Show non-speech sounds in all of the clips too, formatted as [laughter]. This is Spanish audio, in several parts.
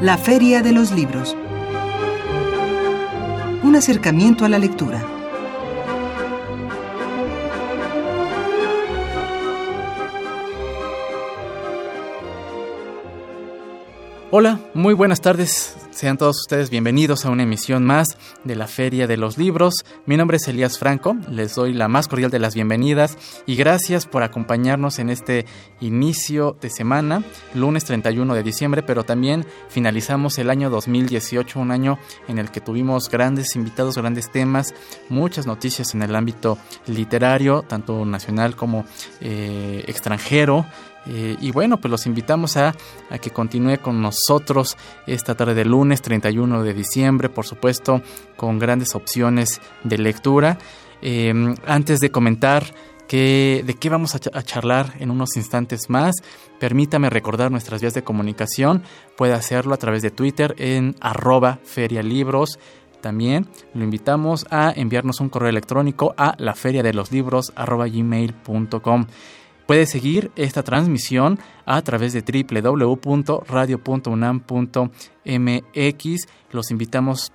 la Feria de los Libros. Un acercamiento a la lectura. Hola, muy buenas tardes. Sean todos ustedes bienvenidos a una emisión más de la Feria de los Libros. Mi nombre es Elías Franco, les doy la más cordial de las bienvenidas y gracias por acompañarnos en este inicio de semana, lunes 31 de diciembre, pero también finalizamos el año 2018, un año en el que tuvimos grandes invitados, grandes temas, muchas noticias en el ámbito literario, tanto nacional como eh, extranjero. Eh, y bueno, pues los invitamos a, que continúe con nosotros esta tarde de lunes 31 de diciembre, por supuesto, con grandes opciones de lectura. Em, antes de comentar de qué vamos a, charlar en unos instantes más, permítame recordar nuestras vías de comunicación. Puede hacerlo a través de Twitter en arroba ferialibros. También lo invitamos a enviarnos un correo electrónico a la de los libros. Puede seguir esta transmisión a través de www.radio.unam.mx. Los invitamos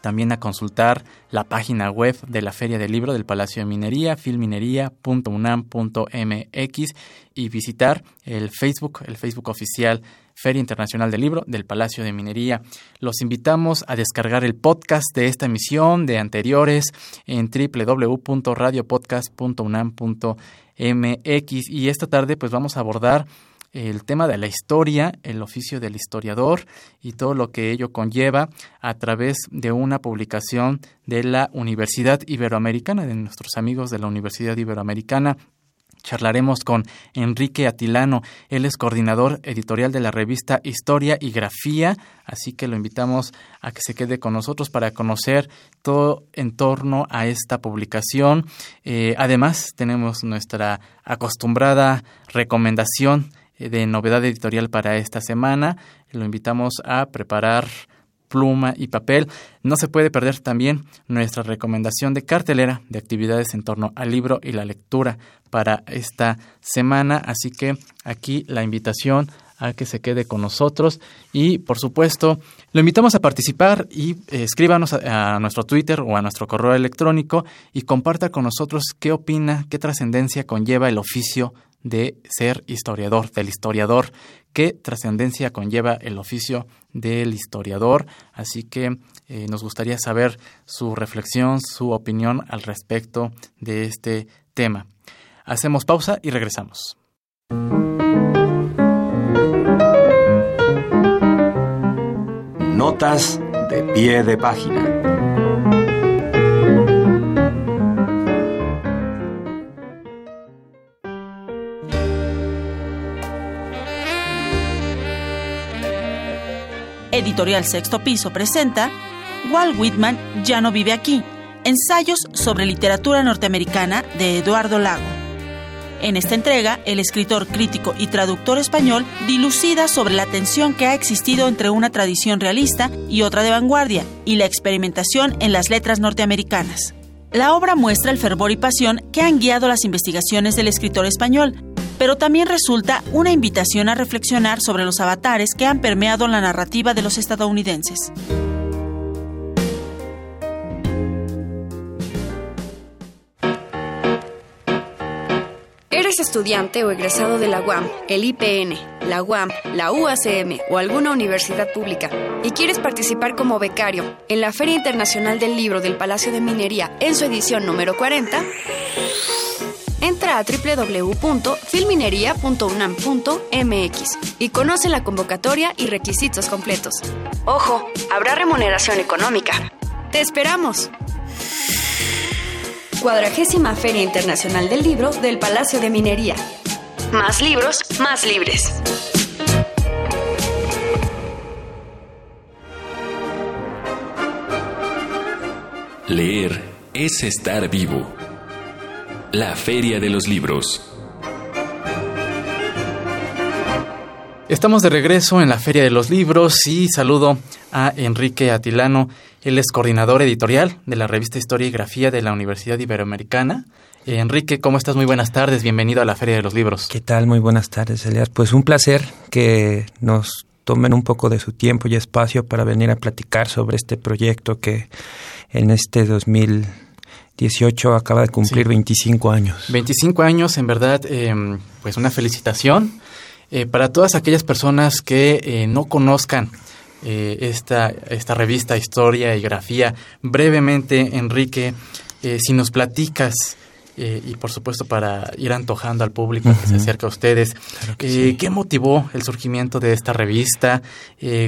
también a consultar la página web de la Feria del Libro del Palacio de Minería, filminería.unam.mx y visitar el Facebook, el Facebook oficial Feria Internacional del Libro del Palacio de Minería. Los invitamos a descargar el podcast de esta emisión, de anteriores, en www.radiopodcast.unam.mx MX y esta tarde pues vamos a abordar el tema de la historia, el oficio del historiador y todo lo que ello conlleva a través de una publicación de la Universidad Iberoamericana, de nuestros amigos de la Universidad Iberoamericana, Charlaremos con Enrique Atilano, él es coordinador editorial de la revista Historia y Grafía, así que lo invitamos a que se quede con nosotros para conocer todo en torno a esta publicación. Eh, además, tenemos nuestra acostumbrada recomendación eh, de novedad editorial para esta semana. Lo invitamos a preparar pluma y papel. No se puede perder también nuestra recomendación de cartelera de actividades en torno al libro y la lectura para esta semana. Así que aquí la invitación a que se quede con nosotros y por supuesto lo invitamos a participar y eh, escríbanos a, nuestro Twitter o a nuestro correo electrónico y comparta con nosotros qué opina, qué trascendencia conlleva el oficio de ser historiador, del historiador, qué trascendencia conlleva el oficio del historiador. Así que eh, nos gustaría saber su reflexión, su opinión al respecto de este tema. Hacemos pausa y regresamos. Notas de pie de página. Editorial Sexto Piso presenta Walt Whitman ya no vive aquí. Ensayos sobre literatura norteamericana de Eduardo Lago. En esta entrega, el escritor crítico y traductor español dilucida sobre la tensión que ha existido entre una tradición realista y otra de vanguardia, y la experimentación en las letras norteamericanas. La obra muestra el fervor y pasión que han guiado las investigaciones del escritor español, pero también resulta una invitación a reflexionar sobre los avatares que han permeado la narrativa de los estadounidenses. ¿Eres estudiante o egresado de la UAM, el IPN, la UAM, la UACM o alguna universidad pública y quieres participar como becario en la Feria Internacional del Libro del Palacio de Minería en su edición número 40? entra a www.filminería.unam.mx y conoce la convocatoria y requisitos completos. Ojo, habrá remuneración económica. ¡Te esperamos! Cuadragésima Feria Internacional del Libro del Palacio de Minería. Más libros, más libres. Leer es estar vivo. La Feria de los Libros. Estamos de regreso en la Feria de los Libros y saludo a Enrique Atilano. Él es coordinador editorial de la revista Historia y Grafía de la Universidad Iberoamericana. Enrique, ¿cómo estás? Muy buenas tardes. Bienvenido a la Feria de los Libros. ¿Qué tal? Muy buenas tardes, Elias. Pues un placer que nos tomen un poco de su tiempo y espacio para venir a platicar sobre este proyecto que en este 2018 acaba de cumplir 25 años. 25 años, en verdad, eh, pues una felicitación eh, para todas aquellas personas que eh, no conozcan eh, esta, esta revista Historia y Grafía. Brevemente, Enrique, si nos platicas y por supuesto para ir antojando al público que se acerca a ustedes. Claro que sí. ¿Qué motivó el surgimiento de esta revista?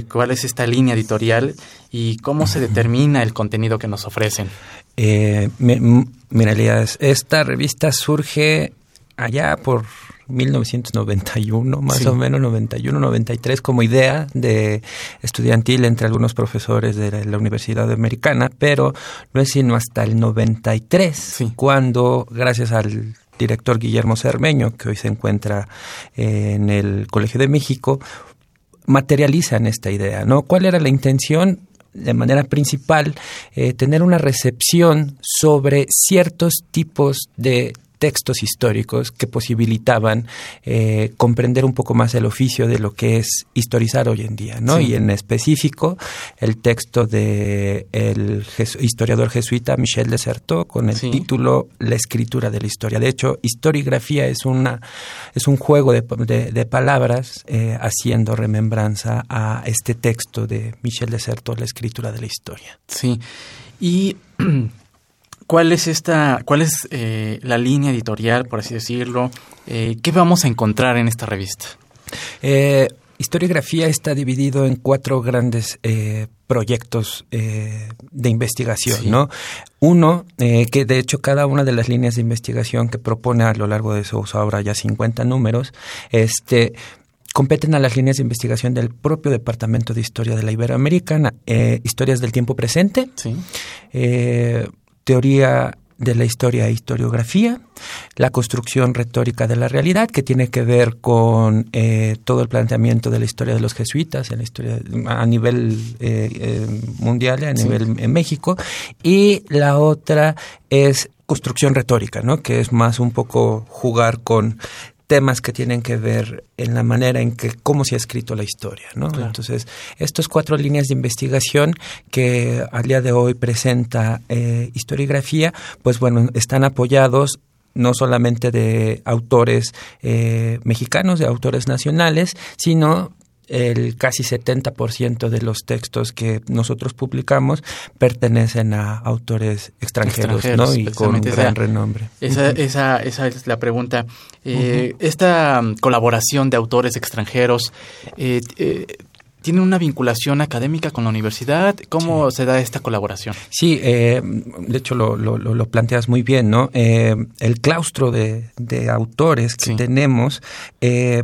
¿Cuál es esta línea editorial? ¿Y cómo se determina el contenido que nos ofrecen? Eh, mira, Elías, esta revista surge allá por 1991, más Sí. o menos 91, 93, como idea de estudiantil entre algunos profesores de la, la Universidad Americana, pero no es sino hasta el 93 Sí. cuando, gracias al director Guillermo Cermeño, que hoy se encuentra eh, en el Colegio de México, materializan esta idea, ¿no? ¿Cuál era la intención? De manera principal, eh, tener una recepción sobre ciertos tipos de textos históricos que posibilitaban eh, comprender un poco más el oficio de lo que es historizar hoy en día, ¿no? Sí. Y en específico el texto de el historiador jesuita Michel Desertot con el Sí. título La escritura de la historia. De hecho, historiografía es una es un juego de, de- de palabras eh, haciendo remembranza a este texto de Michel Desertot, La escritura de la historia. Sí. ¿Y [clears throat] cuál es esta, cuál es eh, la línea editorial, por así decirlo? Eh, ¿Qué vamos a encontrar en esta revista? Eh, historiografía está dividido en cuatro grandes eh, proyectos eh, de investigación, Sí. ¿no? Uno, que de hecho cada una de las líneas de investigación que propone a lo largo de su obra ya 50 números, este competen a las líneas de investigación del propio Departamento de Historia de la Iberoamericana, eh, historias del tiempo presente, Sí. eh, teoría de la historia e historiografía, la construcción retórica de la realidad, que tiene que ver con eh, todo el planteamiento de la historia de los jesuitas, en la historia a nivel eh, eh, mundial, a Sí. nivel en México, y la otra es construcción retórica, ¿no? que es más un poco jugar con temas que tienen que ver en la manera en que cómo se ha escrito la historia, ¿no? Claro. Entonces, estas cuatro líneas de investigación que al día de hoy presenta eh, historiografía, pues bueno, están apoyados no solamente de autores eh, mexicanos, de autores nacionales, sino el casi 70% de los textos que nosotros publicamos pertenecen a autores extranjeros, Extranjeros, ¿no? Y con precisamente gran esa- renombre. Esa, esa, esa es la pregunta. Eh, Esta mm, colaboración de autores extranjeros eh, eh, tiene una vinculación académica con la universidad. ¿Cómo se da esta colaboración? Sí, eh, de hecho lo, lo, lo- lo planteas muy bien, ¿no? Eh, el claustro de, de autores que Sí. tenemos, eh,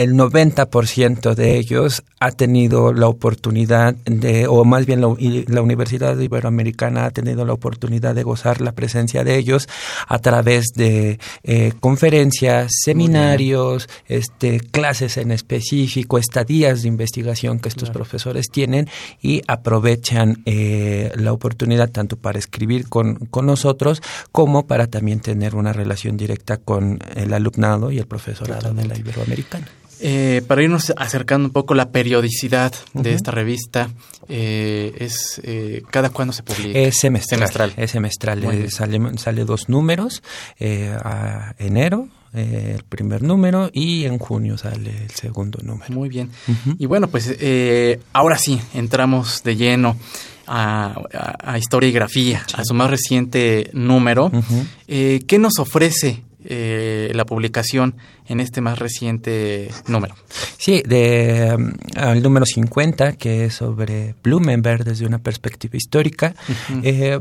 el 90% de ellos ha tenido la oportunidad de, o más bien la, la Universidad Iberoamericana ha tenido la oportunidad de gozar la presencia de ellos a través de eh, conferencias, seminarios, este, clases en específico, estadías de investigación que estos Claro. profesores tienen y aprovechan eh, la oportunidad tanto para escribir con, con nosotros como para también tener una relación directa con el alumnado y el profesorado de la Iberoamericana. Eh, para irnos acercando un poco la periodicidad de esta revista, eh, es eh, cada cuándo se publica. Es semestral. Semestral. Es semestral. Eh, sale, sale dos números, eh, a enero, el primer número, y en junio sale el segundo número. Muy bien. Y bueno, pues eh, ahora sí, entramos de lleno a, a- a Historia y Grafía, a su más reciente número. Eh, ¿Qué nos ofrece eh, la publicación en este más reciente número? Sí, de, um, al número 50, que es sobre Blumenberg desde una perspectiva histórica. Eh,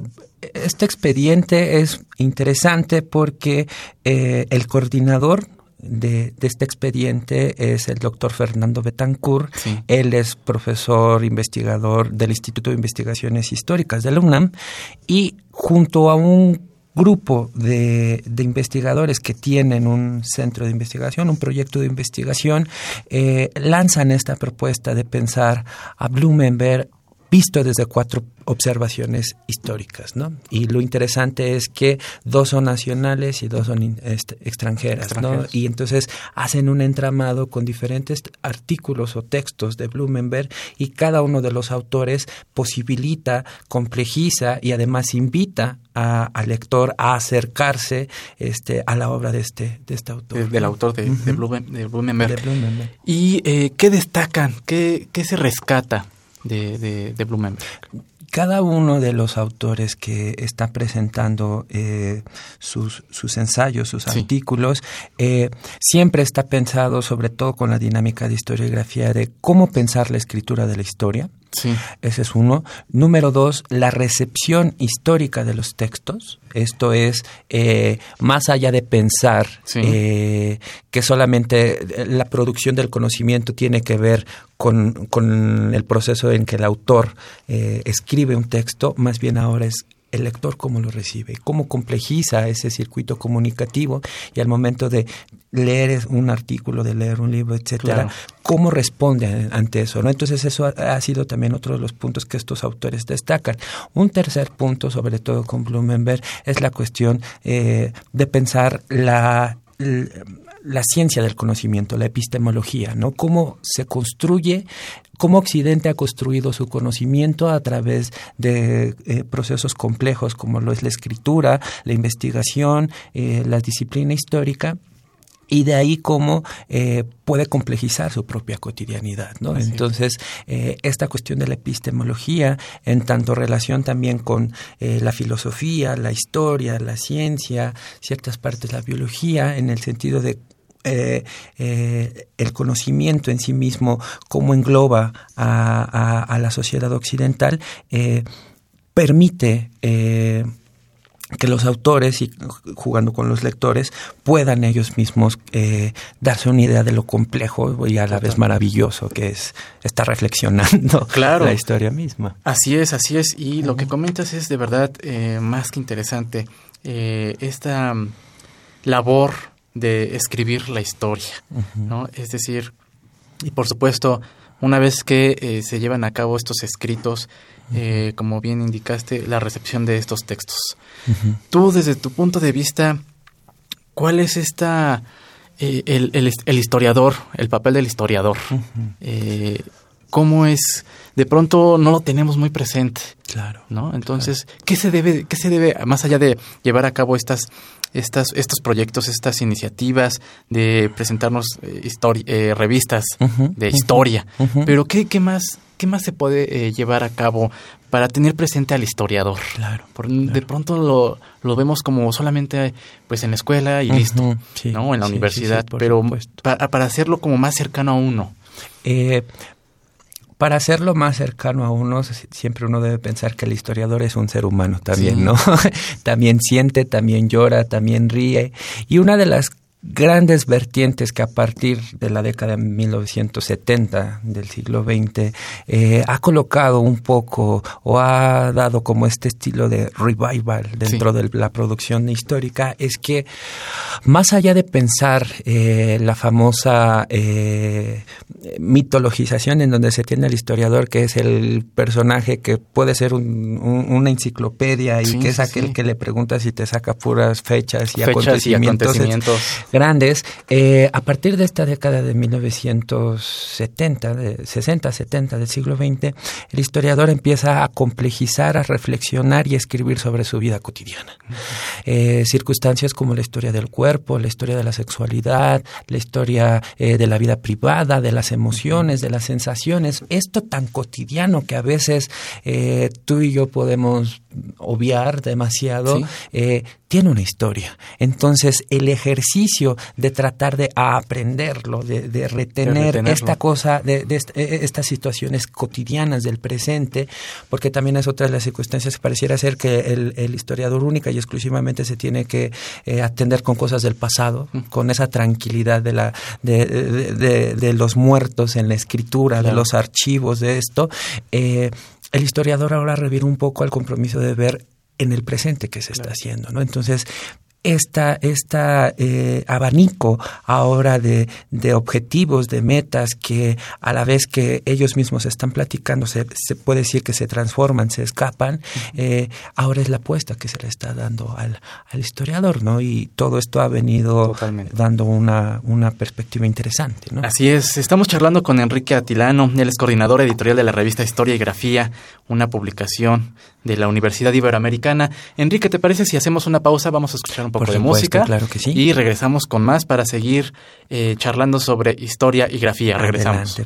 este expediente es interesante porque eh, el coordinador de, este expediente es el doctor Fernando Betancourt. Él es profesor investigador del Instituto de Investigaciones Históricas de la UNAM y junto a un grupo de, investigadores que tienen un centro de investigación, un proyecto de investigación, eh, lanzan esta propuesta de pensar a Blumenberg visto desde cuatro observaciones históricas, ¿no? Y lo interesante es que dos son nacionales y dos son este, extranjeras, ¿no? Y entonces hacen un entramado con diferentes artículos o textos de Blumenberg y cada uno de los autores posibilita, complejiza y además invita al lector a acercarse este, a la obra de este, de este autor. Del autor de, Blumenberg. ¿Y eh, qué destacan? ¿Qué, ¿Qué se rescata de, de, de Blumenberg? cada uno de los autores que está presentando eh, sus, sus, ensayos, sus artículos, eh, siempre está pensado, sobre todo con la dinámica de historiografía, de cómo pensar la escritura de la historia. Sí. Ese es uno. Número dos, la recepción histórica de los textos. Esto es, eh, más allá de pensar que solamente la producción del conocimiento tiene que ver con, con el proceso en que el autor eh, escribe un texto, más bien ahora es el lector cómo lo recibe, cómo complejiza ese circuito comunicativo y al momento de leer un artículo, de leer un libro, etcétera, cómo responde ante eso, ¿no? Entonces eso ha, sido también otro de los puntos que estos autores destacan. Un tercer punto, sobre todo con Blumenberg, es la cuestión eh, de pensar la la ciencia del conocimiento, la epistemología, ¿no? Cómo se construye, cómo Occidente ha construido su conocimiento a través de eh, procesos complejos como lo es la escritura, la investigación, eh, la disciplina histórica y de ahí cómo eh, puede complejizar su propia cotidianidad. ¿no? Entonces, esta cuestión de la epistemología, en tanto relación también con la filosofía, la historia, la ciencia, ciertas partes de la biología, en el sentido de eh, eh, el conocimiento en sí mismo, cómo engloba a, la sociedad occidental, eh, permite que los autores y jugando con los lectores puedan ellos mismos darse una idea de lo complejo y a la vez maravilloso que es estar reflexionando [laughs] la historia misma. Así es, así es. Y lo que comentas es de verdad más que interesante. esta labor de escribir la historia, ¿no? Es decir, y por supuesto, una vez que eh, se llevan a cabo estos escritos, eh, como bien indicaste, la recepción de estos textos. Tú, desde tu punto de vista, ¿cuál es esta eh, el, el, historiador, el papel del historiador? ¿Cómo es? De pronto no lo tenemos muy presente. Claro. ¿No? Entonces, ¿qué se debe, qué se debe, más allá de llevar a cabo estas estas, estos proyectos, estas iniciativas de presentarnos eh, eh, revistas de historia. Pero ¿qué, qué, más, ¿qué más se puede eh, llevar a cabo para tener presente al historiador? Claro, De pronto lo, lo, vemos como solamente pues en la escuela y listo, ¿no? En la universidad, pero para, para hacerlo como más cercano a uno. Eh, para hacerlo más cercano a uno, siempre uno debe pensar que el historiador es un ser humano también, ¿no? [laughs] también siente, también llora, también ríe. Y una de las grandes vertientes que a partir de la década de 1970 del siglo XX eh, ha colocado un poco o ha dado como este estilo de revival dentro de la producción histórica es que más allá de pensar eh, la famosa eh, mitologización en donde se tiene el historiador que es el personaje que puede ser una enciclopedia y que es aquel que le pregunta si te saca puras fechas y acontecimientos grandes. Eh, a partir de esta década de 1970, de 60, 70 del siglo XX, el historiador empieza a complejizar, a reflexionar y a escribir sobre su vida cotidiana. Eh, circunstancias como la historia del cuerpo, la historia de la sexualidad, la historia eh, de la vida privada, de las emociones, de las sensaciones, esto tan cotidiano que a veces tú y yo podemos obviar demasiado, tiene una historia. Entonces, el ejercicio de tratar de aprenderlo, de, retener esta cosa, de, e, e, estas situaciones cotidianas del presente, porque también es otra de las circunstancias que pareciera ser que el, historiador única y exclusivamente se tiene que eh, atender con cosas del pasado, con esa tranquilidad de, la, de, los muertos en la escritura, de los archivos, de esto. Eh, el historiador ahora reviene un poco al compromiso de ver en el presente que se está haciendo, ¿no? Entonces, esta, esta eh, abanico ahora de, de, objetivos, de metas que a la vez que ellos mismos están platicando, se, se puede decir que se transforman, se escapan, eh, ahora es la apuesta que se le está dando al, al historiador, ¿no? Y todo esto ha venido dando una, una perspectiva interesante, ¿no? Así es, estamos charlando con Enrique Atilano, él es coordinador editorial de la revista Historia y Grafía, una publicación de la Universidad Iberoamericana. Enrique, ¿te parece si hacemos una pausa? Vamos a escuchar un poco de música. Claro que sí. Y regresamos con más para seguir eh, charlando sobre historia y grafía. Regresamos.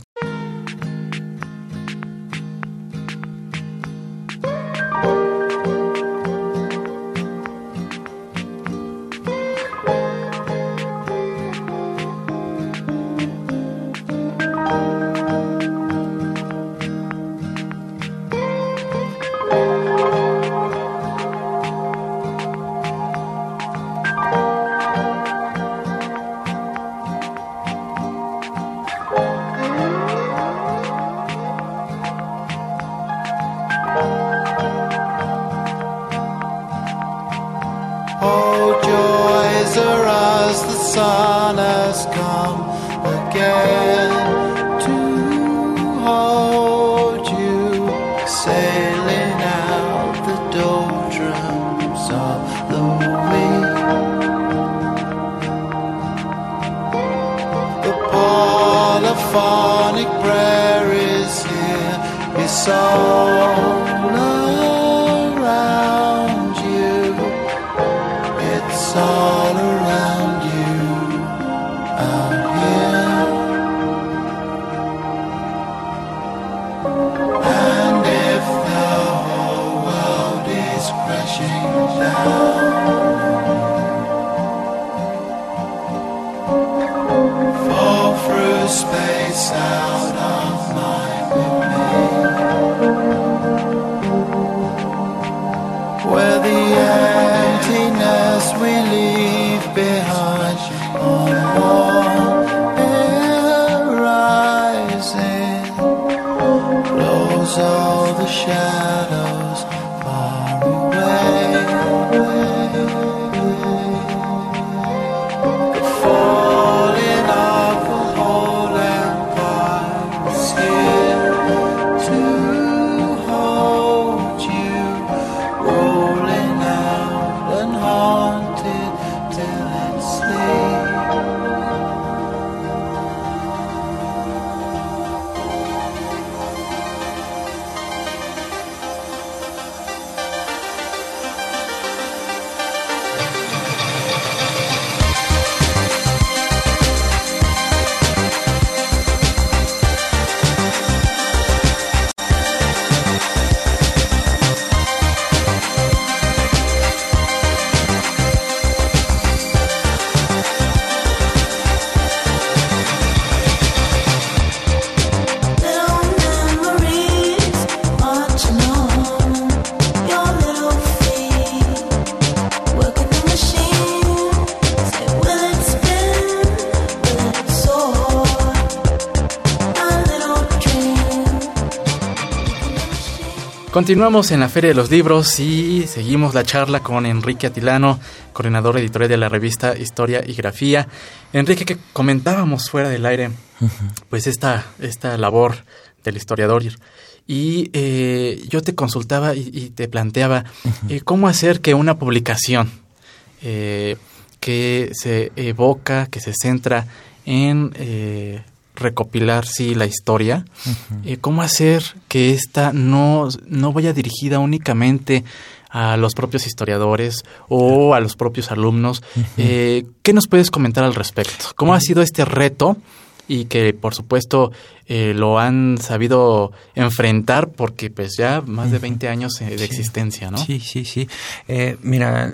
prayer is here, it's all. Love. all the shadows. Continuamos en la Feria de los Libros y seguimos la charla con Enrique Atilano, coordinador editorial de la revista Historia y Grafía. Enrique, que comentábamos fuera del aire, pues esta, esta labor del historiador. Y eh, yo te consultaba y, te planteaba eh, cómo hacer que una publicación eh, que se evoca, que se centra en recopilar, sí, la historia, eh, cómo hacer que esta no, no vaya dirigida únicamente a los propios historiadores o a los propios alumnos. Eh, ¿Qué nos puedes comentar al respecto? ¿Cómo ha sido este reto? y que por supuesto eh, lo han sabido enfrentar porque pues ya más de 20 años de existencia, ¿no? Sí, sí, sí. mira,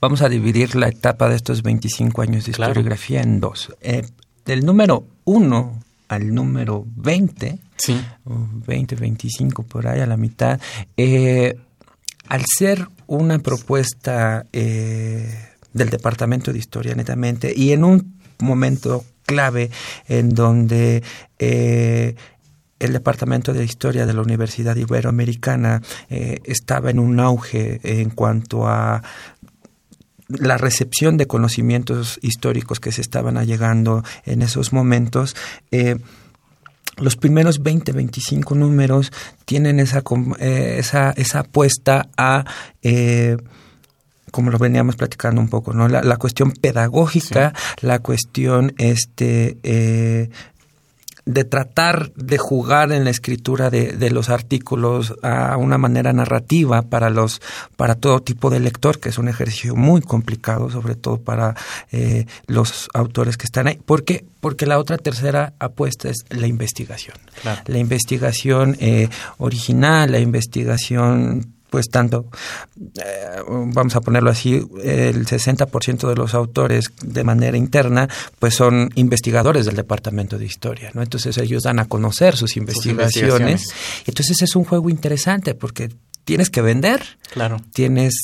vamos a dividir la etapa de estos 25 años de historiografía en dos. Eh, del número 1 al número 20, sí. 20, 25 por ahí a la mitad, eh, al ser una propuesta eh, del Departamento de Historia netamente y en un momento clave en donde eh, el Departamento de Historia de la Universidad Iberoamericana eh, estaba en un auge en cuanto a la recepción de conocimientos históricos que se estaban allegando en esos momentos. Eh, los primeros 20, 25 números tienen esa, eh, esa, esa apuesta a eh, como lo veníamos platicando un poco, ¿no? La, cuestión pedagógica, la cuestión este eh, de tratar de jugar en la escritura de, de, los artículos a una manera narrativa para los para todo tipo de lector que es un ejercicio muy complicado sobre todo para eh, los autores que están ahí. ¿por qué? porque la otra tercera apuesta es la investigación. La investigación eh, original la investigación pues tanto, eh, vamos a ponerlo así, el 60% de los autores de manera interna, pues son investigadores del Departamento de Historia, ¿no? Entonces ellos dan a conocer sus investigaciones. Sus investigaciones. Entonces es un juego interesante porque tienes que vender, claro. tienes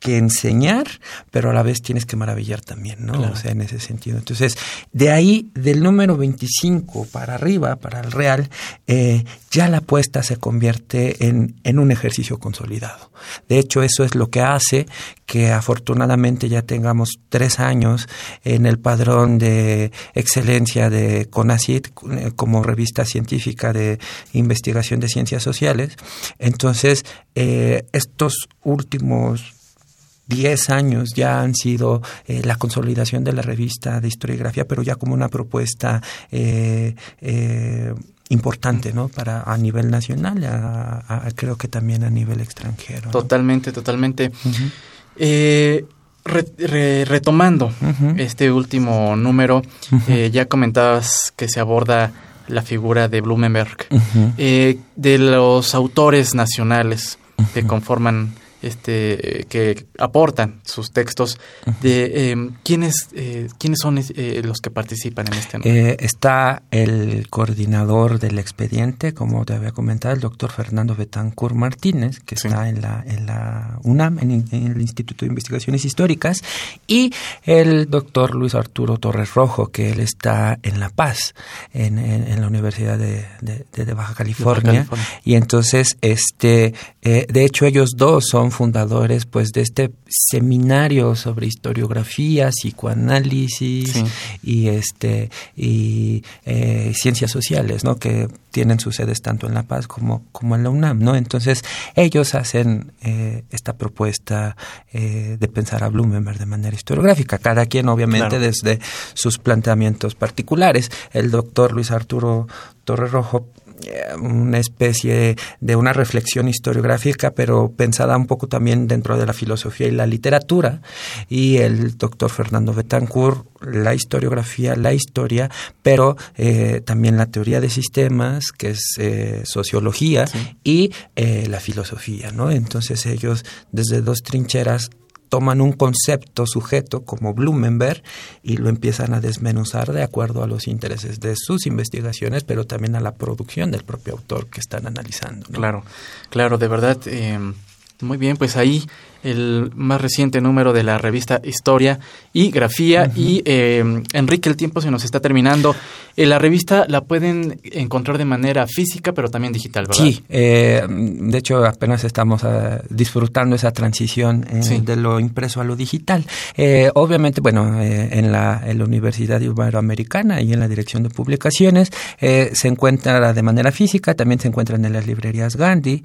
que enseñar, pero a la vez tienes que maravillar también, ¿no? O sea, en ese sentido. Entonces, de ahí, del número 25 para arriba, para el Real, eh, ya la apuesta se convierte en, en un ejercicio consolidado. De hecho, eso es lo que hace que afortunadamente ya tengamos tres años en el padrón de excelencia de CONACIT eh, como revista científica de investigación de ciencias sociales. Entonces, eh, estos últimos 10 años ya han sido eh, la consolidación de la revista de historiografía, pero ya como una propuesta eh, eh, importante, ¿no? Para a nivel nacional, creo que también a nivel extranjero. Totalmente, totalmente. retomando este último número, ya comentabas que se aborda la figura de Blumenberg, de los autores nacionales que conforman este, que aportan sus textos de eh, quiénes eh, quiénes son eh, los que participan en este eh, está el coordinador del expediente como te había comentado el doctor Fernando Betancourt Martínez que está en la en la UNAM en, el Instituto de Investigaciones Históricas y el doctor Luis Arturo Torres Rojo que él está en La Paz en, en, la Universidad de, de, Baja, California. y entonces este de hecho ellos dos son fundadores pues de este seminario sobre historiografía, psicoanálisis y este y eh, ciencias sociales, ¿no? Que tienen sus sedes tanto en La Paz como, como en la UNAM, ¿no? Entonces ellos hacen eh, esta propuesta eh, de pensar a Blumenberg de manera historiográfica, cada quien obviamente desde sus planteamientos particulares. El doctor Luis Arturo Torrerojo una especie de una reflexión historiográfica, pero pensada un poco también dentro de la filosofía y la literatura. Y el doctor Fernando Betancourt, la historiografía, la historia, pero eh, también la teoría de sistemas, que es eh, sociología, y eh, la filosofía, ¿no? Entonces ellos desde dos trincheras toman un concepto sujeto como Blumenberg y lo empiezan a desmenuzar de acuerdo a los intereses de sus investigaciones, pero también a la producción del propio autor que están analizando. Claro, claro, de verdad. Eh, muy bien, pues ahí el más reciente número de la revista Historia y Grafía. Y eh, Enrique, el tiempo se nos está terminando. Eh, la revista la pueden encontrar de manera física, pero también digital, ¿verdad? Sí, eh, de hecho apenas estamos disfrutando esa transición de lo impreso a lo digital. obviamente, bueno, en la, en, la, Universidad Iberoamericana y en la Dirección de Publicaciones se encuentra de manera física, también se encuentran en las librerías Gandhi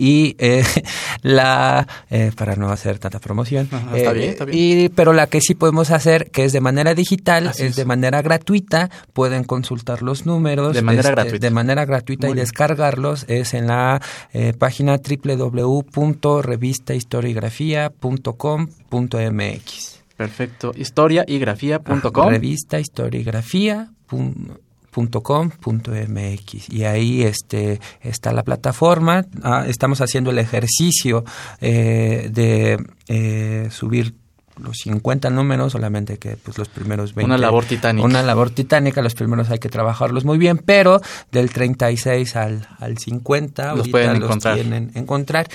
y eh, [laughs] la eh, para no hacer tanta promoción está bien, está bien. Y, pero la que sí podemos hacer que es de manera digital es, de manera gratuita pueden consultar los números de manera este, gratuita. de manera gratuita y descargarlos es en la eh, página www.revistahistoriografía.com.mx perfecto. Historia y grafía.com revista historiografía .com.mx y ahí este está la plataforma ah, estamos haciendo el ejercicio eh, de eh, subir los 50 números, solamente que pues los primeros 20. Una labor titánica. Una labor titánica, los primeros hay que trabajarlos muy bien, pero del 36 al, al 50 los pueden encontrar. encontrar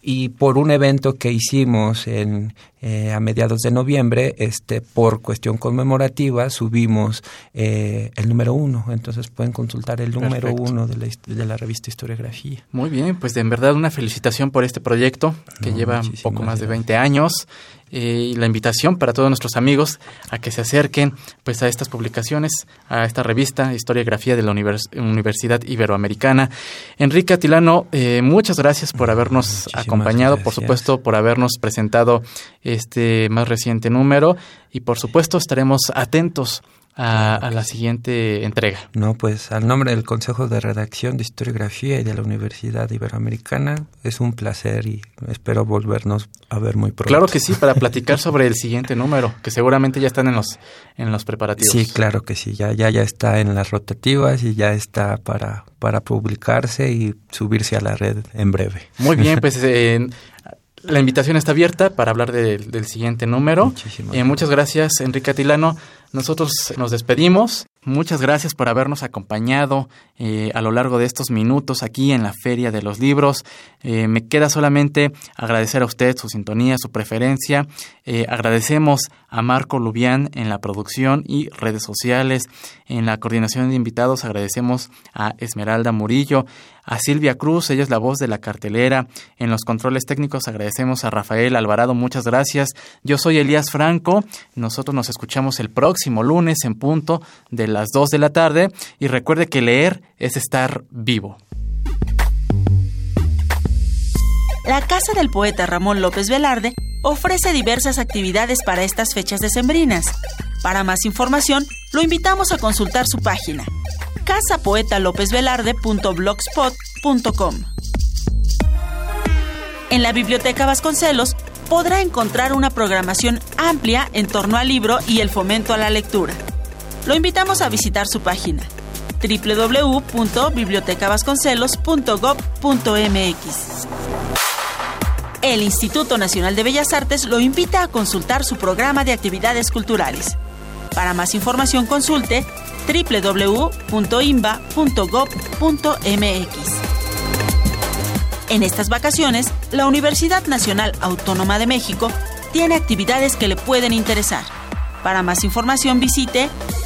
y por un evento que hicimos en, eh, a mediados de noviembre, este, por cuestión conmemorativa, subimos eh, el número uno. Entonces pueden consultar el número uno de la, de la, revista Historiografía. Muy bien, pues en verdad una felicitación por este proyecto que lleva un poco más de 20 años y la invitación para todos nuestros amigos a que se acerquen pues a estas publicaciones, a esta revista Historiografía de la Universidad Iberoamericana. Enrique Atilano, eh, muchas gracias por habernos acompañado, por supuesto, por habernos presentado este más reciente número y por supuesto estaremos atentos a, la siguiente entrega. No, pues al nombre del Consejo de Redacción de Historiografía y de la Universidad Iberoamericana, es un placer y espero volvernos a ver muy pronto. Claro que sí, para platicar sobre el siguiente número, que seguramente ya están en los, en los preparativos. Sí, claro que sí, ya, ya, ya está en las rotativas y ya está para, para publicarse y subirse a la red en breve. Muy bien, [laughs] pues la invitación está abierta para hablar del siguiente número. Muchísimas eh, muchas gracias, Enrique Atilano. Nosotros nos despedimos. Muchas gracias por habernos acompañado eh, a lo largo de estos minutos aquí en la Feria de los Libros. Eh, me queda solamente agradecer a usted su sintonía, su preferencia. Eh, agradecemos a Marco Lubián en la producción y redes sociales. En la coordinación de invitados agradecemos a Esmeralda Murillo, a Silvia Cruz, ella es la voz de la cartelera. En los controles técnicos agradecemos a Rafael Alvarado, muchas gracias. Yo soy Elías Franco. Nosotros nos escuchamos el próximo lunes en punto las 2 de la tarde y recuerde que leer es estar vivo. La Casa del Poeta Ramón López Velarde ofrece diversas actividades para estas fechas decembrinas. Para más información, lo invitamos a consultar su página casapoetalopezvelarde.blogspot.com. En la Biblioteca Vasconcelos podrá encontrar una programación amplia en torno al libro y el fomento a la lectura. Lo invitamos a visitar su página www.bibliotecavasconcelos.gov.mx. El Instituto Nacional de Bellas Artes lo invita a consultar su programa de actividades culturales. Para más información consulte www.imba.gov.mx. En estas vacaciones, la Universidad Nacional Autónoma de México tiene actividades que le pueden interesar. Para más información visite